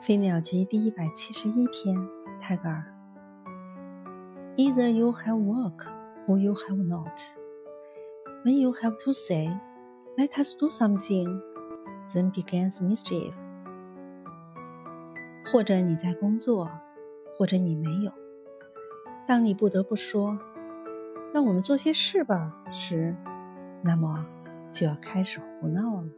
飞鸟集第一百七十一篇泰戈尔 either you have work or you have not when you have to say let us do something then begins mischief 或者你在工作或者你没有当你不得不说让我们做些事吧时那么就要开始胡闹了